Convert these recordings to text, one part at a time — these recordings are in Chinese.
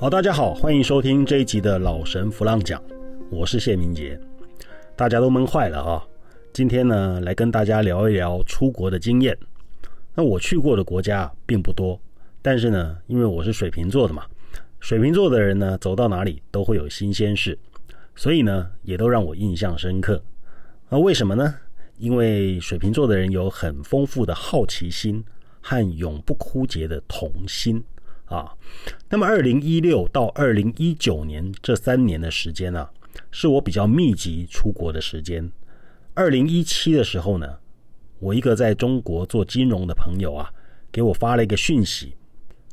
好，大家好，欢迎收听这一集的老神弗浪讲，我是谢明杰。大家都闷坏了啊！今天呢，来跟大家聊一聊出国的经验。那我去过的国家并不多，但是呢，因为我是水瓶座的嘛，水瓶座的人呢，走到哪里都会有新鲜事，所以呢，也都让我印象深刻。那为什么呢？因为水瓶座的人有很丰富的好奇心和永不枯竭的童心。啊，那么二零一六到二零一九年这三年的时间呢，是我比较密集出国的时间。二零一七的时候呢，我一个在中国做金融的朋友啊，给我发了一个讯息，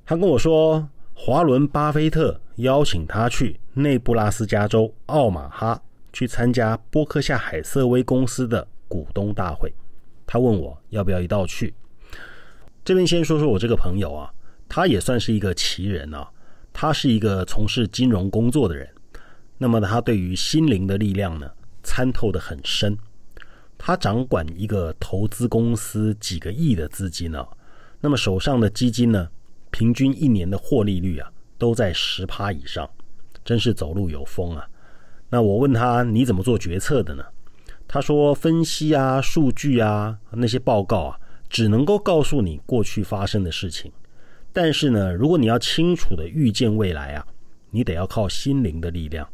他跟我说，华伦巴菲特邀请他去内布拉斯加州奥马哈去参加波克夏海瑟威公司的股东大会，他问我要不要一道去。这边先说说我这个朋友啊。他也算是一个奇人啊，他是一个从事金融工作的人，那么他对于心灵的力量呢参透的很深。他掌管一个投资公司几个亿的资金呢，那么手上的基金呢，平均一年的获利率啊都在十趴以上，真是走路有风啊。那我问他你怎么做决策的呢？他说分析啊、数据啊、那些报告啊，只能够告诉你过去发生的事情。但是呢，如果你要清楚的预见未来啊，你得要靠心灵的力量。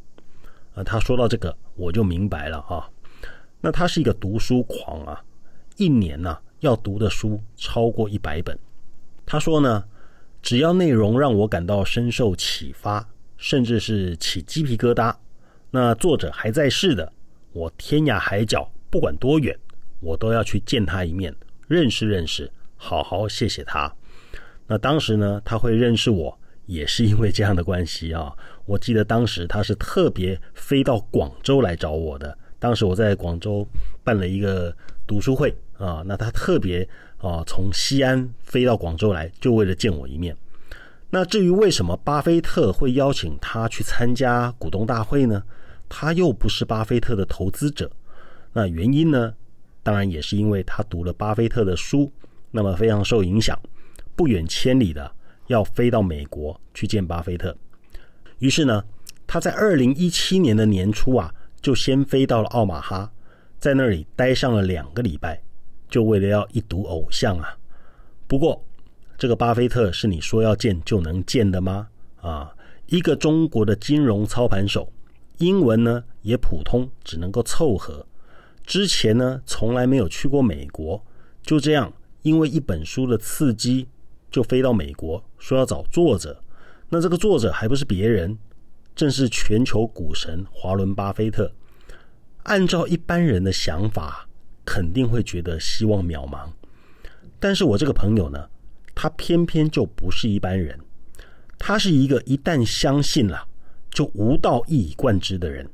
啊，他说到这个，我就明白了啊。那他是一个读书狂啊，一年呢要读的书超过一百本。他说呢，只要内容让我感到深受启发，甚至是起鸡皮疙瘩，那作者还在世的，我天涯海角不管多远，我都要去见他一面，认识认识，好好谢谢他。那当时呢，他会认识我，也是因为这样的关系啊。我记得当时他是特别飞到广州来找我的。当时我在广州办了一个读书会啊，那他特别啊从西安飞到广州来，就为了见我一面。那至于为什么巴菲特会邀请他去参加股东大会呢？他又不是巴菲特的投资者。那原因呢，当然也是因为他读了巴菲特的书，那么非常受影响。不远千里的要飞到美国去见巴菲特，于是呢，他在二零一七年的年初啊，就先飞到了奥马哈，在那里待上了两个礼拜，就为了要一睹偶像啊。不过，这个巴菲特是你说要见就能见的吗？啊，一个中国的金融操盘手，英文呢也普通，只能够凑合。之前呢，从来没有去过美国，就这样，因为一本书的刺激。就飞到美国，说要找作者。那这个作者还不是别人，正是全球股神华伦巴菲特。按照一般人的想法，肯定会觉得希望渺茫。但是我这个朋友呢，他偏偏就不是一般人。他是一个一旦相信了，就无道一以贯之的人。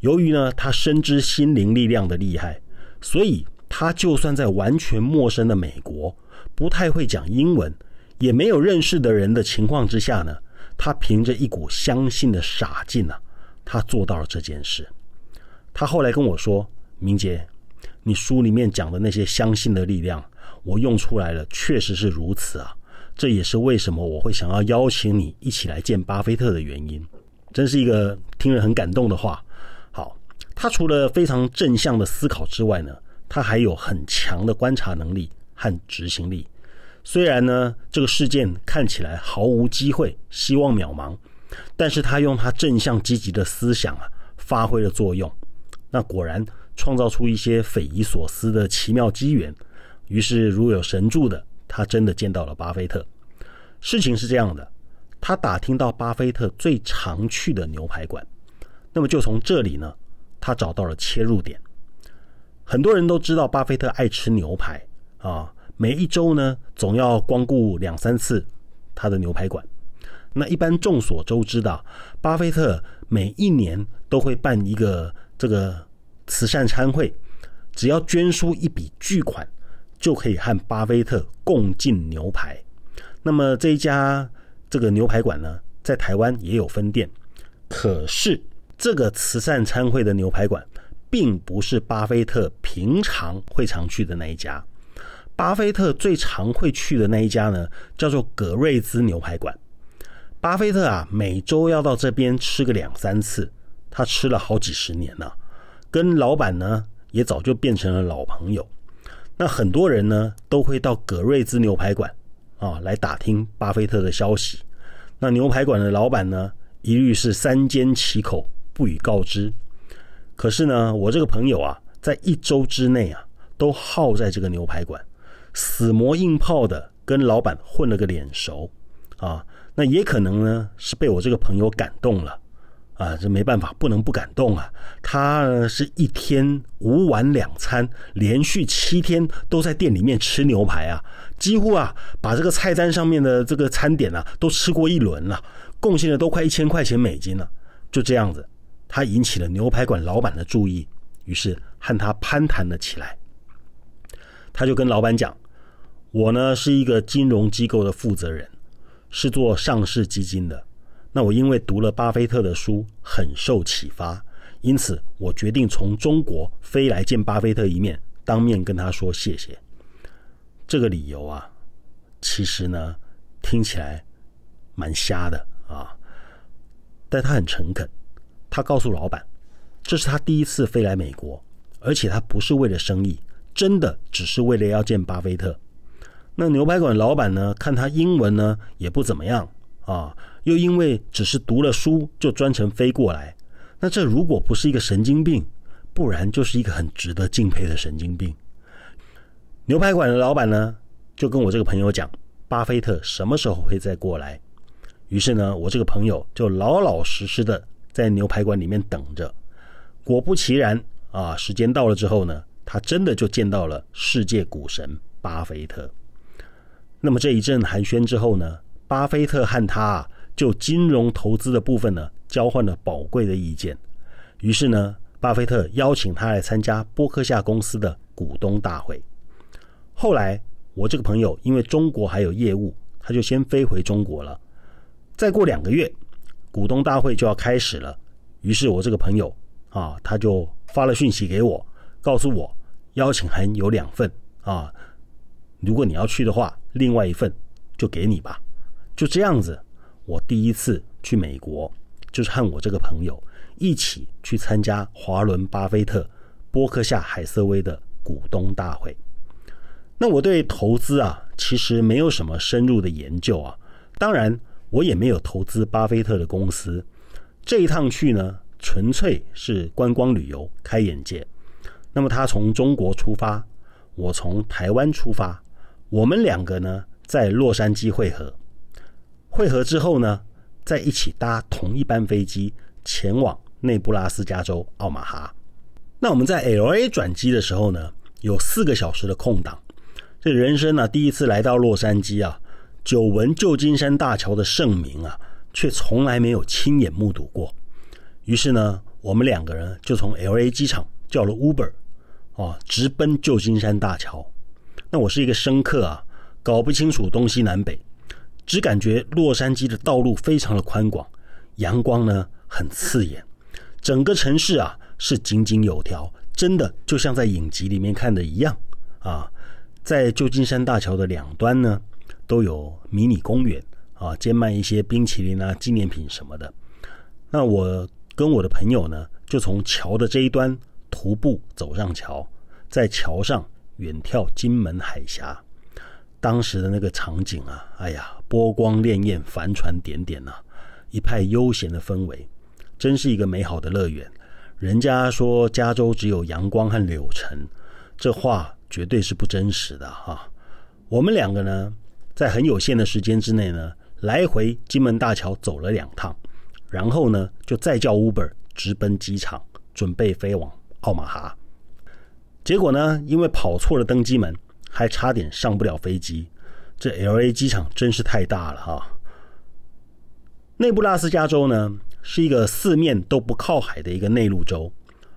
由于呢，他深知心灵力量的厉害，所以他就算在完全陌生的美国。不太会讲英文，也没有认识的人的情况之下呢，他凭着一股相信的傻劲啊，他做到了这件事。他后来跟我说：“明杰，你书里面讲的那些相信的力量，我用出来了，确实是如此啊。这也是为什么我会想要邀请你一起来见巴菲特的原因。真是一个听人很感动的话。好，他除了非常正向的思考之外呢，他还有很强的观察能力。”和执行力，虽然呢这个事件看起来毫无机会，希望渺茫，但是他用他正向积极的思想啊，发挥了作用，那果然创造出一些匪夷所思的奇妙机缘。于是如有神助的，他真的见到了巴菲特。事情是这样的，他打听到巴菲特最常去的牛排馆，那么就从这里呢，他找到了切入点。很多人都知道巴菲特爱吃牛排。啊，每一周呢，总要光顾两三次他的牛排馆。那一般众所周知的，巴菲特每一年都会办一个这个慈善餐会，只要捐出一笔巨款，就可以和巴菲特共进牛排。那么这一家这个牛排馆呢，在台湾也有分店，可是这个慈善餐会的牛排馆，并不是巴菲特平常会常去的那一家。巴菲特最常会去的那一家呢，叫做葛瑞兹牛排馆。巴菲特啊，每周要到这边吃个两三次，他吃了好几十年了，跟老板呢也早就变成了老朋友。那很多人呢都会到葛瑞兹牛排馆啊来打听巴菲特的消息。那牛排馆的老板呢，一律是三缄其口，不予告知。可是呢，我这个朋友啊，在一周之内啊，都耗在这个牛排馆，死磨硬泡的跟老板混了个脸熟啊。那也可能呢，是被我这个朋友感动了啊。这没办法，不能不感动啊。他是一天五碗两餐，连续七天都在店里面吃牛排啊，几乎啊把这个菜单上面的这个餐点啊都吃过一轮了，贡献了都快一千块钱美金了。就这样子。他引起了牛排馆老板的注意，于是和他攀谈了起来。他就跟老板讲：“我呢是一个金融机构的负责人，是做上市基金的。那我因为读了巴菲特的书，很受启发，因此我决定从中国飞来见巴菲特一面，当面跟他说谢谢。这个理由啊，其实呢听起来蛮瞎的啊，但他很诚恳。”他告诉老板，这是他第一次飞来美国，而且他不是为了生意，真的只是为了要见巴菲特。那牛排馆老板呢，看他英文呢也不怎么样啊，又因为只是读了书就专程飞过来，那这如果不是一个神经病，不然就是一个很值得敬佩的神经病。牛排馆的老板呢，就跟我这个朋友讲，巴菲特什么时候会再过来？于是呢，我这个朋友就老老实实的。在牛排馆里面等着，果不其然啊！时间到了之后呢，他真的就见到了世界股神巴菲特。那么这一阵寒暄之后呢，巴菲特和他啊，就金融投资的部分呢，交换了宝贵的意见。于是呢，巴菲特邀请他来参加波克夏公司的股东大会。后来，我这个朋友因为中国还有业务，他就先飞回中国了。再过两个月。股东大会就要开始了，于是我这个朋友啊，他就发了讯息给我，告诉我邀请函有两份啊，如果你要去的话，另外一份就给你吧。就这样子，我第一次去美国，就是和我这个朋友一起去参加华伦巴菲特、波克夏海瑟威的股东大会。那我对投资啊，其实没有什么深入的研究啊，当然。我也没有投资巴菲特的公司，这一趟去呢，纯粹是观光旅游，开眼界。那么他从中国出发，我从台湾出发，我们两个呢在洛杉矶汇合，汇合之后呢，在一起搭同一班飞机前往内布拉斯加州奥马哈。那我们在 L A 转机的时候呢，有四个小时的空档，这人生呢第一次来到洛杉矶啊。久闻旧金山大桥的盛名啊，却从来没有亲眼目睹过。于是呢，我们两个人就从 L A 机场叫了 Uber，啊，直奔旧金山大桥。那我是一个生客啊，搞不清楚东西南北，只感觉洛杉矶的道路非常的宽广，阳光呢很刺眼，整个城市啊是井井有条，真的就像在影集里面看的一样啊。在旧金山大桥的两端呢。都有迷你公园啊，兼卖一些冰淇淋啊、纪念品什么的。那我跟我的朋友呢，就从桥的这一端徒步走上桥，在桥上远眺金门海峡。当时的那个场景啊，哎呀，波光潋滟，帆船点点呐，一派悠闲的氛围，真是一个美好的乐园。人家说加州只有阳光和柳橙，这话绝对是不真实的哈。我们两个呢？在很有限的时间之内呢，来回金门大桥走了两趟，然后呢，就再叫 Uber 直奔机场，准备飞往奥马哈。结果呢，因为跑错了登机门，还差点上不了飞机。这 L A 机场真是太大了哈！内布拉斯加州呢，是一个四面都不靠海的一个内陆州，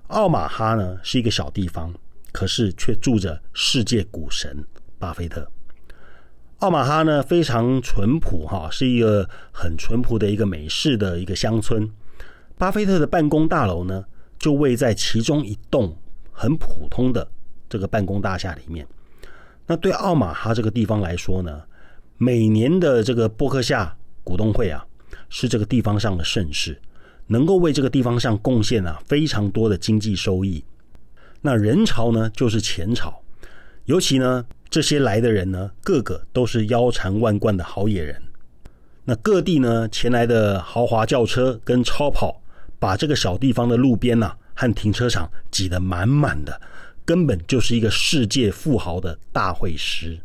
奥马哈呢是一个小地方，可是却住着世界股神巴菲特。奥马哈呢非常淳朴哈，是一个很淳朴的一个美式的一个乡村。巴菲特的办公大楼呢就位在其中一栋很普通的这个办公大厦里面。那对奥马哈这个地方来说呢，每年的这个波克夏股东会啊，是这个地方上的盛世，能够为这个地方上贡献啊非常多的经济收益。那人潮呢，就是钱潮，尤其呢，这些来的人呢，个个都是腰缠万贯的好野人。那各地呢前来的豪华轿车跟超跑，把这个小地方的路边呐和停车场挤得满满的，根本就是一个世界富豪的大会师。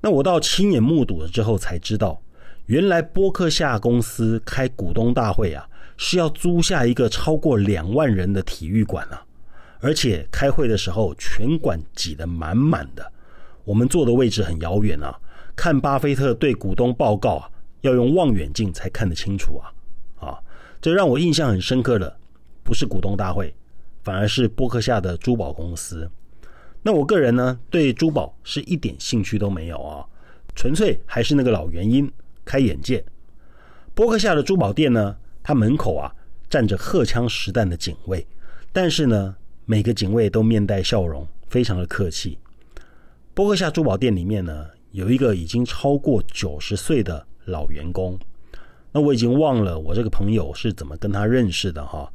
那我到亲眼目睹了之后才知道，原来波克夏公司开股东大会啊，是要租下一个超过两万人的体育馆啊。而且开会的时候，全馆挤得满满的。我们坐的位置很遥远啊，看巴菲特对股东报告啊，要用望远镜才看得清楚啊！啊，这让我印象很深刻的，不是股东大会，反而是波克夏的珠宝公司。那我个人呢，对珠宝是一点兴趣都没有啊，纯粹还是那个老原因，开眼界。波克夏的珠宝店呢，它门口啊站着荷枪实弹的警卫，但是呢。每个警卫都面带笑容，非常的客气。波克夏珠宝店里面呢，有一个已经超过九十岁的老员工。那我已经忘了我这个朋友是怎么跟他认识的哈。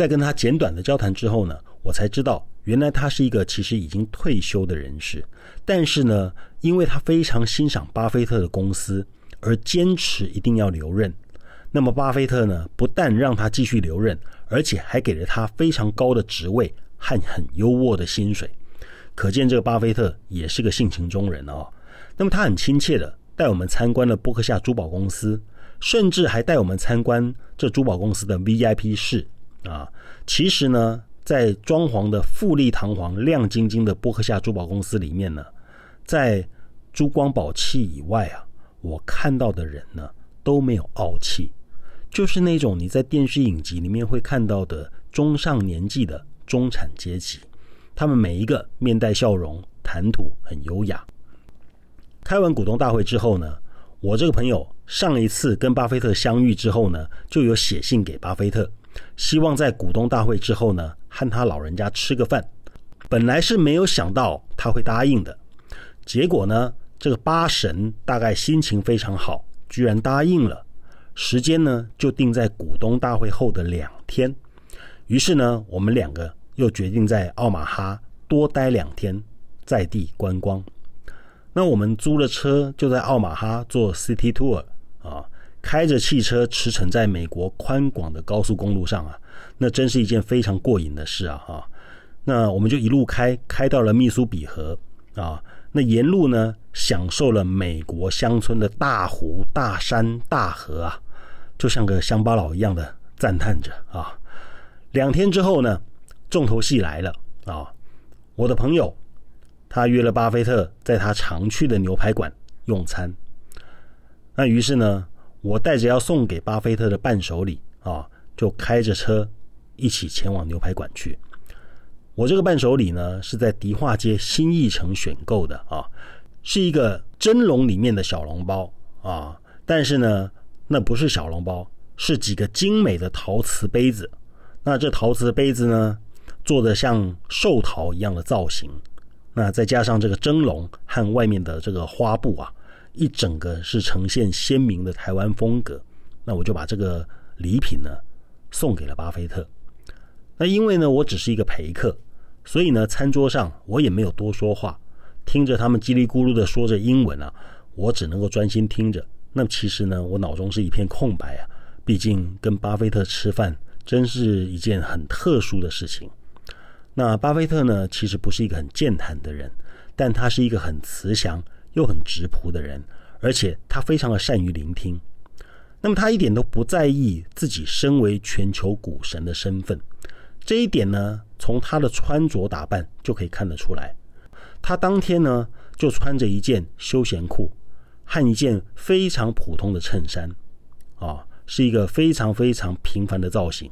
在跟他简短的交谈之后呢，我才知道原来他是一个其实已经退休的人士，但是呢，因为他非常欣赏巴菲特的公司，而坚持一定要留任。那么巴菲特呢，不但让他继续留任。而且还给了他非常高的职位和很优渥的薪水，可见这个巴菲特也是个性情中人哦。那么他很亲切的带我们参观了波克夏珠宝公司，甚至还带我们参观这珠宝公司的 VIP 室啊。其实呢，在装潢的富丽堂皇、亮晶晶的波克夏珠宝公司里面呢，在珠光宝气以外啊，我看到的人呢都没有傲气。就是那种你在电视影集里面会看到的中上年纪的中产阶级，他们每一个面带笑容，谈吐很优雅。开完股东大会之后呢，我这个朋友上一次跟巴菲特相遇之后呢，就有写信给巴菲特，希望在股东大会之后呢，和他老人家吃个饭。本来是没有想到他会答应的，结果呢，这个巴神大概心情非常好，居然答应了。时间呢，就定在股东大会后的两天。于是呢，我们两个又决定在奥马哈多待两天，在地观光。那我们租了车，就在奥马哈做 City Tour 啊，开着汽车驰骋在美国宽广的高速公路上啊，那真是一件非常过瘾的事啊！哈，那我们就一路开，开到了密苏比河啊。那沿路呢，享受了美国乡村的大湖、大山、大河啊。就像个乡巴佬一样的赞叹着啊！两天之后呢，重头戏来了啊！我的朋友他约了巴菲特在他常去的牛排馆用餐。那于是呢，我带着要送给巴菲特的伴手礼啊，就开着车一起前往牛排馆去。我这个伴手礼呢，是在迪化街新义城选购的啊，是一个蒸笼里面的小笼包啊，但是呢。那不是小笼包，是几个精美的陶瓷杯子。那这陶瓷杯子呢，做的像寿桃一样的造型。那再加上这个蒸笼和外面的这个花布啊，一整个是呈现鲜明的台湾风格。那我就把这个礼品呢送给了巴菲特。那因为呢，我只是一个陪客，所以呢，餐桌上我也没有多说话，听着他们叽里咕噜的说着英文啊，我只能够专心听着。那其实呢，我脑中是一片空白啊。毕竟跟巴菲特吃饭，真是一件很特殊的事情。那巴菲特呢，其实不是一个很健谈的人，但他是一个很慈祥又很直朴的人，而且他非常的善于聆听。那么他一点都不在意自己身为全球股神的身份，这一点呢，从他的穿着打扮就可以看得出来。他当天呢，就穿着一件休闲裤。和一件非常普通的衬衫，啊，是一个非常非常平凡的造型。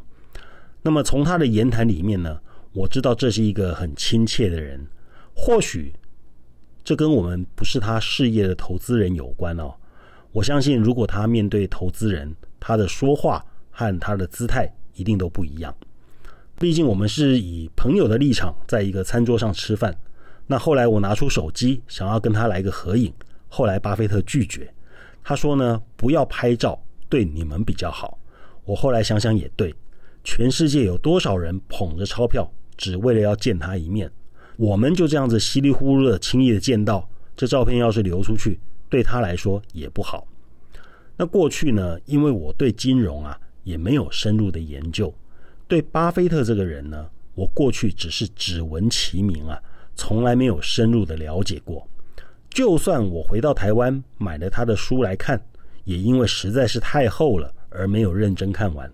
那么从他的言谈里面呢，我知道这是一个很亲切的人。或许这跟我们不是他事业的投资人有关哦。我相信，如果他面对投资人，他的说话和他的姿态一定都不一样。毕竟我们是以朋友的立场在一个餐桌上吃饭。那后来我拿出手机，想要跟他来个合影。后来，巴菲特拒绝，他说呢，不要拍照对你们比较好。我后来想想也对，全世界有多少人捧着钞票，只为了要见他一面？我们就这样子稀里糊涂的轻易的见到，这照片要是流出去，对他来说也不好。那过去呢，因为我对金融啊也没有深入的研究，对巴菲特这个人呢，我过去只是只闻其名啊，从来没有深入的了解过。就算我回到台湾买了他的书来看，也因为实在是太厚了而没有认真看完。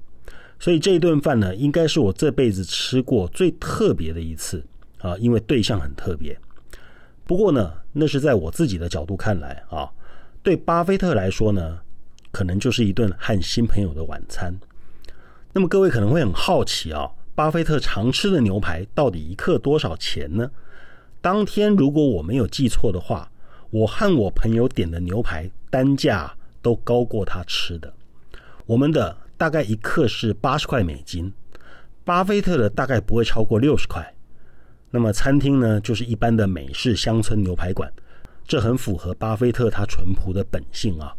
所以这一顿饭呢，应该是我这辈子吃过最特别的一次啊，因为对象很特别。不过呢，那是在我自己的角度看来啊，对巴菲特来说呢，可能就是一顿和新朋友的晚餐。那么各位可能会很好奇啊，巴菲特常吃的牛排到底一克多少钱呢？当天如果我没有记错的话。我和我朋友点的牛排单价都高过他吃的。我们的大概一克是八十块美金，巴菲特的大概不会超过六十块。那么餐厅呢，就是一般的美式乡村牛排馆，这很符合巴菲特他淳朴的本性啊。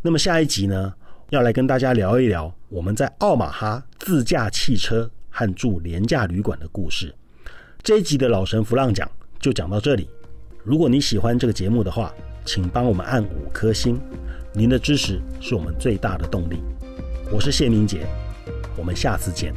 那么下一集呢，要来跟大家聊一聊我们在奥马哈自驾汽车和住廉价旅馆的故事。这一集的老神弗浪讲就讲到这里。如果你喜欢这个节目的话，请帮我们按五颗星，您的支持是我们最大的动力。我是谢明杰，我们下次见。